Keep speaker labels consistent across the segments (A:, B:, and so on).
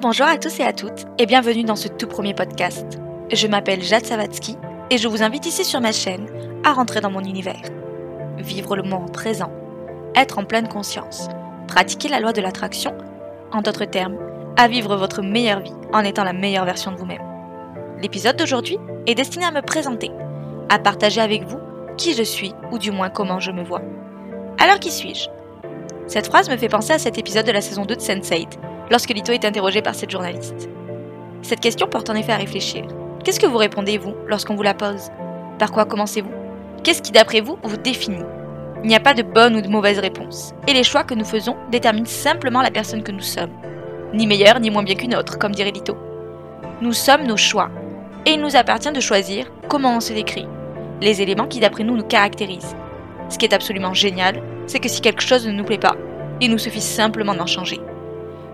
A: Bonjour à tous et à toutes et bienvenue dans ce tout premier podcast. Je m'appelle Jade Savatsky et je vous invite ici sur ma chaîne à rentrer dans mon univers. Vivre le moment présent, être en pleine conscience, pratiquer la loi de l'attraction, en d'autres termes, à vivre votre meilleure vie en étant la meilleure version de vous-même. L'épisode d'aujourd'hui est destiné à me présenter, à partager avec vous qui je suis ou du moins comment je me vois. Alors qui suis-je? Cette phrase me fait penser à cet épisode de la saison 2 de Sense8 lorsque Lito est interrogé par cette journaliste. Cette question porte en effet à réfléchir. Qu'est-ce que vous répondez, vous, lorsqu'on vous la pose? Par quoi commencez-vous? Qu'est-ce qui, d'après vous, vous définit? Il n'y a pas de bonne ou de mauvaise réponse. Et les choix que nous faisons déterminent simplement la personne que nous sommes. Ni meilleure ni moins bien qu'une autre, comme dirait Lito. Nous sommes nos choix. Et il nous appartient de choisir comment on se décrit. Les éléments qui, d'après nous, nous caractérisent. Ce qui est absolument génial, c'est que si quelque chose ne nous plaît pas, il nous suffit simplement d'en changer.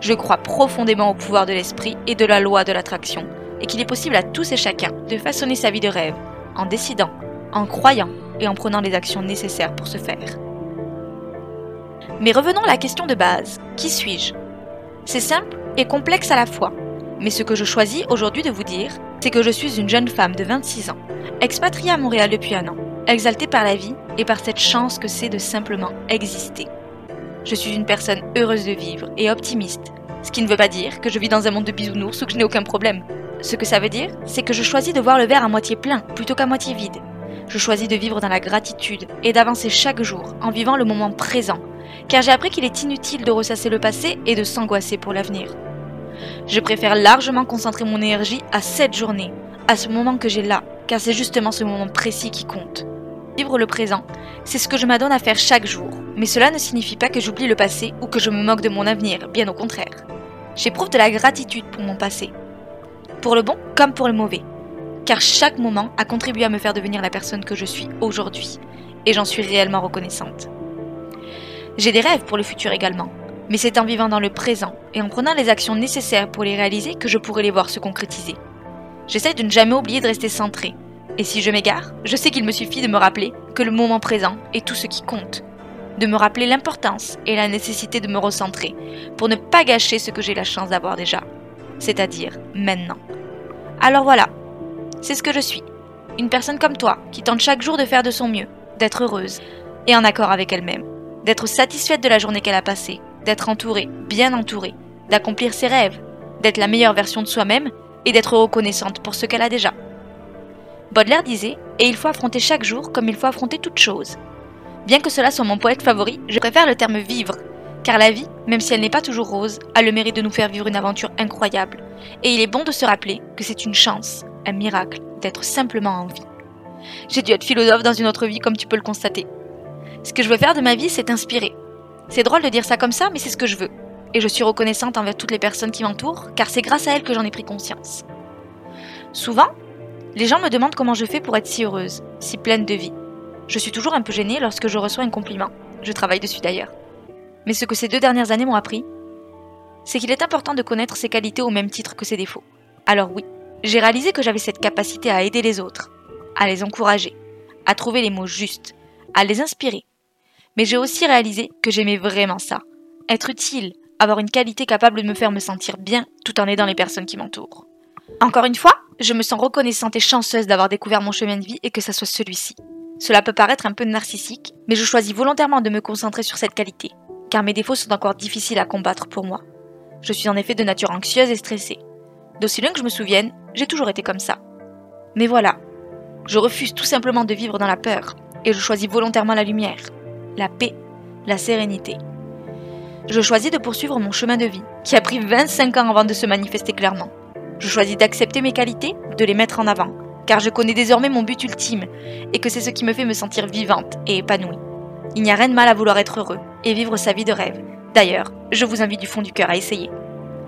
A: Je crois profondément au pouvoir de l'esprit et de la loi de l'attraction, et qu'il est possible à tous et chacun de façonner sa vie de rêve, en décidant, en croyant et en prenant les actions nécessaires pour ce faire. Mais revenons à la question de base, qui suis-je? C'est simple et complexe à la fois, mais ce que je choisis aujourd'hui de vous dire, c'est que je suis une jeune femme de 26 ans, expatriée à Montréal depuis un an, exaltée par la vie et par cette chance que c'est de simplement exister. Je suis une personne heureuse de vivre et optimiste, ce qui ne veut pas dire que je vis dans un monde de bisounours ou que je n'ai aucun problème. Ce que ça veut dire, c'est que je choisis de voir le verre à moitié plein plutôt qu'à moitié vide. Je choisis de vivre dans la gratitude et d'avancer chaque jour en vivant le moment présent, car j'ai appris qu'il est inutile de ressasser le passé et de s'angoisser pour l'avenir. Je préfère largement concentrer mon énergie à cette journée, à ce moment que j'ai là, car c'est justement ce moment précis qui compte. Vivre le présent, c'est ce que je m'adonne à faire chaque jour, mais cela ne signifie pas que j'oublie le passé ou que je me moque de mon avenir, bien au contraire. J'éprouve de la gratitude pour mon passé, pour le bon comme pour le mauvais, car chaque moment a contribué à me faire devenir la personne que je suis aujourd'hui, et j'en suis réellement reconnaissante. J'ai des rêves pour le futur également, mais c'est en vivant dans le présent et en prenant les actions nécessaires pour les réaliser que je pourrai les voir se concrétiser. J'essaie de ne jamais oublier de rester centré, et si je m'égare, je sais qu'il me suffit de me rappeler que le moment présent est tout ce qui compte. De me rappeler l'importance et la nécessité de me recentrer pour ne pas gâcher ce que j'ai la chance d'avoir déjà, c'est-à-dire maintenant. Alors voilà, c'est ce que je suis. Une personne comme toi qui tente chaque jour de faire de son mieux, d'être heureuse et en accord avec elle-même, d'être satisfaite de la journée qu'elle a passée, d'être entourée, bien entourée, d'accomplir ses rêves, d'être la meilleure version de soi-même et d'être reconnaissante pour ce qu'elle a déjà. Baudelaire disait Et il faut affronter chaque jour comme il faut affronter toute chose. Bien que cela soit mon poète favori, je préfère le terme vivre, car la vie, même si elle n'est pas toujours rose, a le mérite de nous faire vivre une aventure incroyable. Et il est bon de se rappeler que c'est une chance, un miracle, d'être simplement en vie. J'ai dû être philosophe dans une autre vie, comme tu peux le constater. Ce que je veux faire de ma vie, c'est inspirer. C'est drôle de dire ça comme ça, mais c'est ce que je veux. Et je suis reconnaissante envers toutes les personnes qui m'entourent, car c'est grâce à elles que j'en ai pris conscience. Souvent, les gens me demandent comment je fais pour être si heureuse, si pleine de vie. Je suis toujours un peu gênée lorsque je reçois un compliment. Je travaille dessus d'ailleurs. Mais ce que ces deux dernières années m'ont appris, c'est qu'il est important de connaître ses qualités au même titre que ses défauts. Alors oui, j'ai réalisé que j'avais cette capacité à aider les autres, à les encourager, à trouver les mots justes, à les inspirer. Mais j'ai aussi réalisé que j'aimais vraiment ça. Être utile, avoir une qualité capable de me faire me sentir bien tout en aidant les personnes qui m'entourent. Encore une fois, je me sens reconnaissante et chanceuse d'avoir découvert mon chemin de vie et que ça soit celui-ci. Cela peut paraître un peu narcissique, mais je choisis volontairement de me concentrer sur cette qualité, car mes défauts sont encore difficiles à combattre pour moi. Je suis en effet de nature anxieuse et stressée. D'aussi loin que je me souvienne, j'ai toujours été comme ça. Mais voilà, je refuse tout simplement de vivre dans la peur, et je choisis volontairement la lumière, la paix, la sérénité. Je choisis de poursuivre mon chemin de vie, qui a pris 25 ans avant de se manifester clairement. Je choisis d'accepter mes qualités, de les mettre en avant, car je connais désormais mon but ultime, et que c'est ce qui me fait me sentir vivante et épanouie. Il n'y a rien de mal à vouloir être heureux et vivre sa vie de rêve. D'ailleurs, je vous invite du fond du cœur à essayer.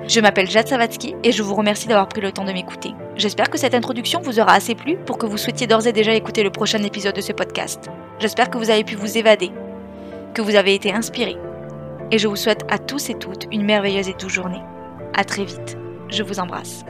A: Je m'appelle Jade Savatsky et je vous remercie d'avoir pris le temps de m'écouter. J'espère que cette introduction vous aura assez plu pour que vous souhaitiez d'ores et déjà écouter le prochain épisode de ce podcast. J'espère que vous avez pu vous évader, que vous avez été inspiré. Et je vous souhaite à tous et toutes une merveilleuse et douce journée. À très vite. Je vous embrasse.